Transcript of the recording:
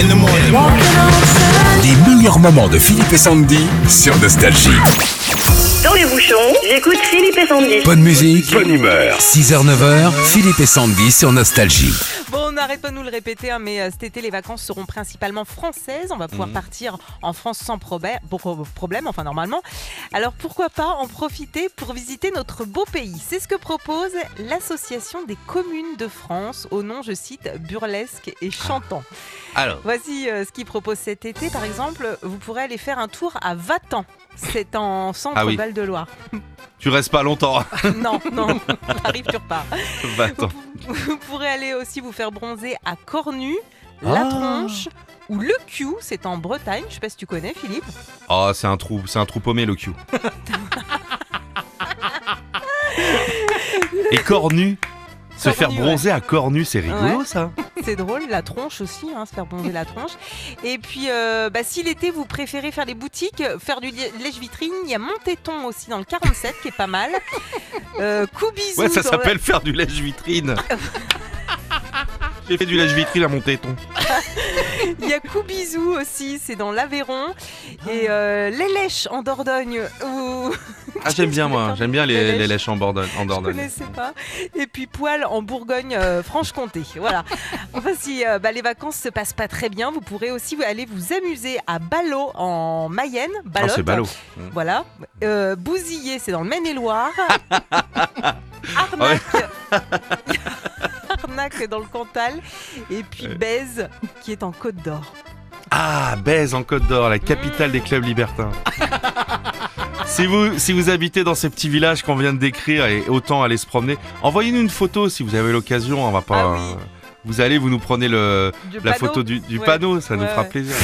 in the morning. Les meilleurs moments de Philippe et Sandy sur Nostalgie. Dans les bouchons, j'écoute Philippe et Sandy. Bonne musique, bonne humeur. 6h-9h, Philippe et Sandy sur Nostalgie. N'arrête pas de nous le répéter, hein, mais euh, cet été, les vacances seront principalement françaises. On va pouvoir partir en France sans pro- problème, enfin normalement. Alors pourquoi pas en profiter pour visiter notre beau pays? C'est ce que propose l'Association des communes de France, au nom, je cite, burlesque et chantant. Alors, Voici euh, ce qu'ils proposent cet été. Par exemple, vous pourrez aller faire un tour à Vatan. C'est en centre Ah oui. Val-de-Loire. tu restes pas longtemps. non, non, arrive, tu repars. Attends. Vous pourrez aller aussi vous faire bronzer à Cornu, La Ah. Tronche ou Le Q, c'est en Bretagne. Je sais pas si tu connais, Philippe. Oh, c'est un trou, c'est un trou paumé le Q. Et cornu Se faire ouais. bronzer à cornu, c'est rigolo Ouais. ça. C'est drôle, la tronche aussi, hein, se faire bronzer la tronche. Et puis, euh, bah, si l'été vous préférez faire des boutiques, faire du lèche-vitrine, il y a Montéton aussi dans le 47 qui est pas mal. Euh, Ouais, ça s'appelle faire du lèche-vitrine. J'ai fait du lèche-vitrine à mon téton. le- Il y a Coubizou aussi, c'est dans l'Aveyron. Et euh, les Lèches en Dordogne. Où... Ah, j'aime bien moi, j'aime bien les, Les les lèches. en Dordogne. En Je Dordogne. connaissais pas. Et puis Poil en Bourgogne, euh, Franche-Comté. Voilà. Enfin, si euh, bah, les vacances se passent pas très bien, vous pourrez aussi aller vous amuser à Ballot en Mayenne. Ah, Ballot. c'est ballot. Voilà. Bousillé, c'est dans le Maine-et-Loire. Arnac. Cantal. Et puis Ouais. Bèze, qui est en Côte d'Or. Ah, Bèze en Côte d'Or, la capitale des clubs libertins. si, vous, si vous habitez dans ces petits villages qu'on vient de décrire et autant aller se promener, envoyez-nous une photo si vous avez l'occasion. On va pas. Ah oui. Vous allez, vous nous prenez le, Du la panneau. photo du, du Ouais. panneau, ça nous fera ouais. plaisir.